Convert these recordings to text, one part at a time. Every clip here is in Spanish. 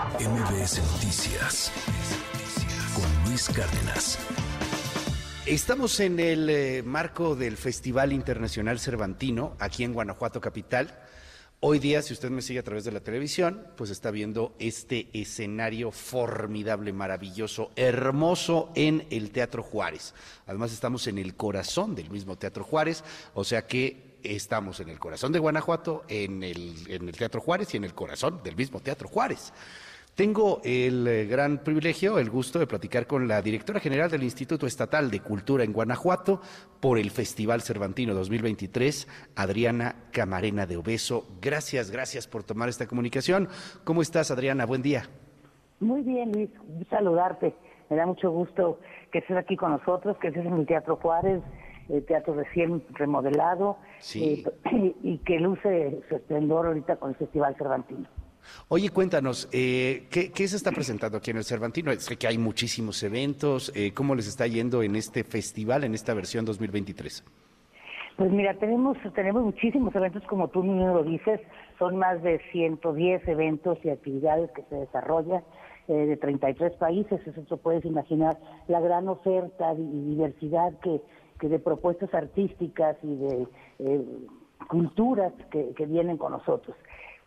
MBS Noticias con Luis Cárdenas. Estamos en el eh, marco del Festival Internacional Cervantino, aquí en Guanajuato Capital. Hoy día, si usted me sigue a través de la televisión, pues está viendo este escenario formidable, maravilloso, hermoso en el Teatro Juárez. Además, estamos en el corazón del mismo Teatro Juárez, o sea que estamos en el corazón de Guanajuato, en el, en el Teatro Juárez y en el corazón del mismo Teatro Juárez. Tengo el eh, gran privilegio, el gusto de platicar con la directora general del Instituto Estatal de Cultura en Guanajuato por el Festival Cervantino 2023, Adriana Camarena de Obeso. Gracias, gracias por tomar esta comunicación. ¿Cómo estás, Adriana? Buen día. Muy bien, Luis. Saludarte. Me da mucho gusto que estés aquí con nosotros, que estés en el Teatro Juárez, el teatro recién remodelado Sí. eh, y que luce su esplendor ahorita con el Festival Cervantino. Oye, cuéntanos, eh, ¿qué, se está presentando aquí en el Cervantino? Sé que hay muchísimos eventos. eh, ¿Cómo les está yendo en este festival, en esta versión 2023? Pues mira, tenemos tenemos muchísimos eventos, como tú mismo lo dices, son más de 110 eventos y actividades que se desarrollan eh, de 33 países, eso te puedes imaginar la gran oferta y diversidad que, que de propuestas artísticas y de eh, culturas que, que vienen con nosotros.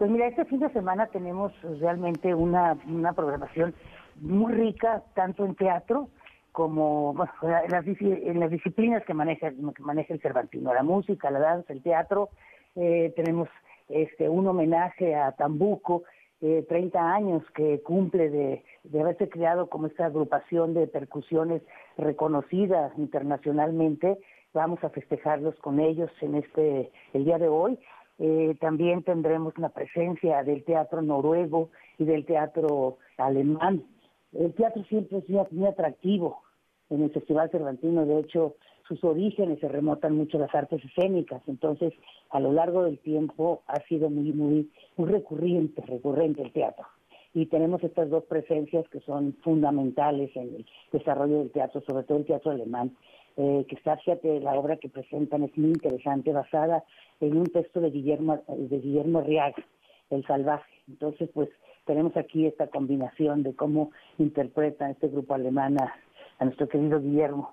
Pues mira, este fin de semana tenemos realmente una, una programación muy rica, tanto en teatro, como en, las, disciplinas que maneja, que maneja el Cervantino, la música, la danza, el teatro. Eh, tenemos este un homenaje a Tambuco, eh, 30 años que cumple de, de haberse creado como esta agrupación de percusiones reconocida internacionalmente. Vamos a festejarlos con ellos en este el día de hoy. Eh, también tendremos la presencia del teatro noruego y del teatro alemán. El teatro siempre es muy, muy atractivo en el Festival Cervantino, de hecho sus orígenes se remontan mucho a las artes escénicas, entonces a lo largo del tiempo ha sido muy, muy, muy recurrente, recurrente el teatro. Y tenemos estas dos presencias que son fundamentales en el desarrollo del teatro, sobre todo el teatro alemán, eh, que está, fíjate, la obra que presentan es muy interesante, basada en un texto de Guillermo, de Guillermo Arriaga, El Salvaje. Entonces, pues tenemos aquí esta combinación de cómo interpreta este grupo alemán a, a nuestro querido Guillermo.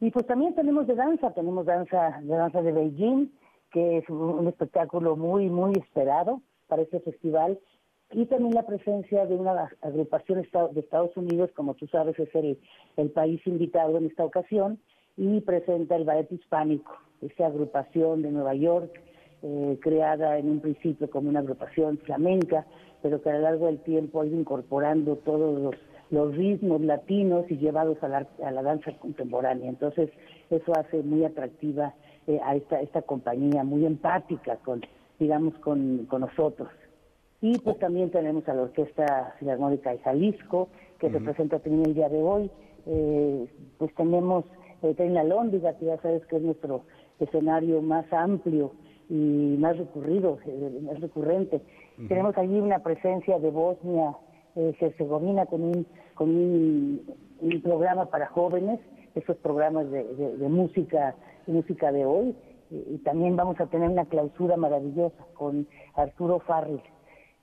Y pues también tenemos de danza, tenemos danza de danza de Beijing, que es un espectáculo muy, muy esperado para este festival. Y también la presencia de una agrupación de Estados Unidos, como tú sabes, es el, país invitado en esta ocasión, y presenta el ballet hispánico, esta agrupación de Nueva York, eh, creada en un principio como una agrupación flamenca, pero que a lo largo del tiempo ha ido incorporando todos los, ritmos latinos y llevados a la, a la danza contemporánea. Entonces, eso hace muy atractiva eh, a esta, esta compañía, muy empática con, digamos, con nosotros. Y pues también tenemos a la Orquesta Filarmónica de Jalisco, que se presenta también el día de hoy. Eh, pues tenemos eh, también la Lóndiga, que ya sabes que es nuestro escenario más amplio y más recurrido, eh, más recurrente. Tenemos allí una presencia de Bosnia, eh, Herzegovina, con un, con un, un programa para jóvenes, esos programas de, de- de música, música de hoy. Y, y también vamos a tener una clausura maravillosa con Arturo Farril,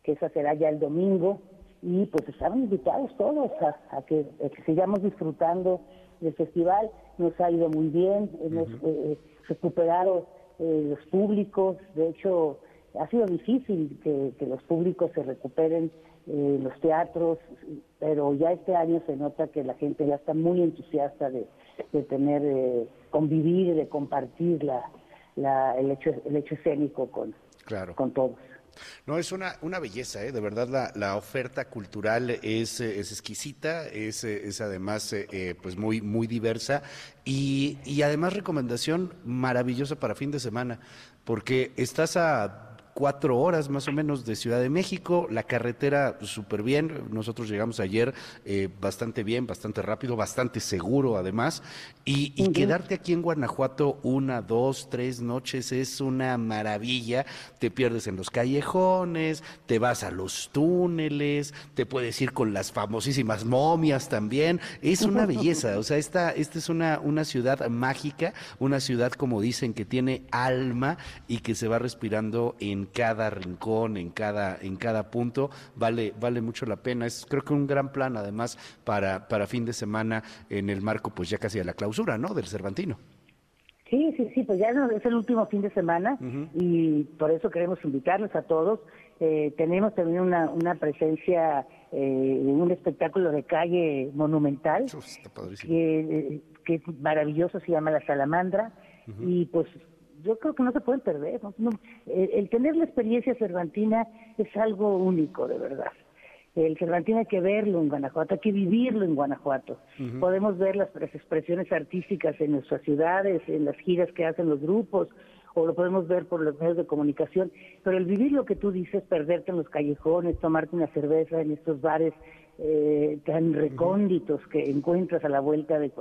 que esa será ya el domingo. Y pues estamos invitados todos a, a que, a que sigamos disfrutando del festival. Nos ha ido muy bien, hemos eh, recuperado eh, los públicos. De hecho, ha sido difícil que, que los públicos se recuperen eh, los teatros, pero ya este año se nota que la gente ya está muy entusiasta de, de tener, eh, convivir de compartir la, la, el, hecho, el hecho escénico con, Claro. con todos. No, es una, una belleza, ¿eh? de verdad la, la oferta cultural es, es exquisita, es, es además eh, eh, pues muy, muy diversa y, y además recomendación maravillosa para fin de semana, porque estás a cuatro horas más o menos de Ciudad de México, la carretera súper bien, nosotros llegamos ayer eh, bastante bien, bastante rápido, bastante seguro además, y, y quedarte aquí en Guanajuato una, dos, tres noches es una maravilla, te pierdes en los callejones, te vas a los túneles, te puedes ir con las famosísimas momias también, es una belleza, o sea, esta, esta es una, una ciudad mágica, una ciudad como dicen que tiene alma y que se va respirando en en cada rincón, en cada, en cada punto, vale, vale mucho la pena. Es creo que un gran plan además para, para fin de semana en el marco pues ya casi de la clausura, ¿no? Del Cervantino. Sí, sí, sí, pues ya es el último fin de semana y por eso queremos invitarlos a todos. Eh, tenemos también una, una presencia eh, un espectáculo de calle monumental que, que, es maravilloso, se llama La Salamandra y pues yo creo que no se pueden perder. el, tener la experiencia cervantina es algo único, de verdad. El Cervantino hay que verlo en Guanajuato, hay que vivirlo en Guanajuato. Podemos ver las, expresiones artísticas en nuestras ciudades, en las giras que hacen los grupos, o lo podemos ver por los medios de comunicación, pero el vivir lo que tú dices, perderte en los callejones, tomarte una cerveza en estos bares eh, tan recónditos que encuentras a la vuelta de,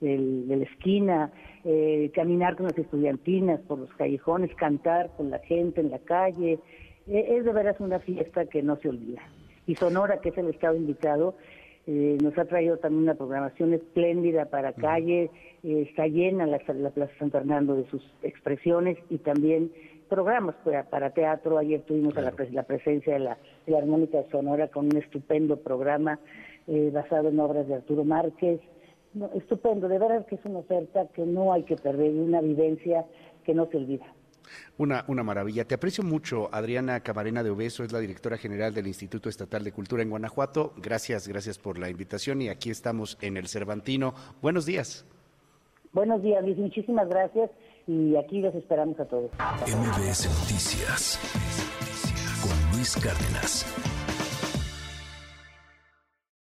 la esquina, eh, caminar con las estudiantinas por los callejones, cantar con la gente en la calle, eh, es de veras una fiesta que no se olvida. Y Sonora, que es el estado invitado, eh, nos ha traído también una programación espléndida para calle, eh, está llena la, la, Plaza San Fernando de sus expresiones y también programas para, teatro. Ayer tuvimos la, presencia de la, Armónica de Sonora con un estupendo programa eh, basado en obras de Arturo Márquez. estupendo, de verdad que es una oferta que no hay que perder, una vivencia que no se olvida. Una, una maravilla. Te aprecio mucho, Adriana Camarena de Obeso, es la directora general del Instituto Estatal de Cultura en Guanajuato. Gracias, gracias por la invitación y aquí estamos en el Cervantino. Buenos días. Buenos días, Luis. Muchísimas gracias y aquí los esperamos a todos. MBS Noticias con Luis Cárdenas.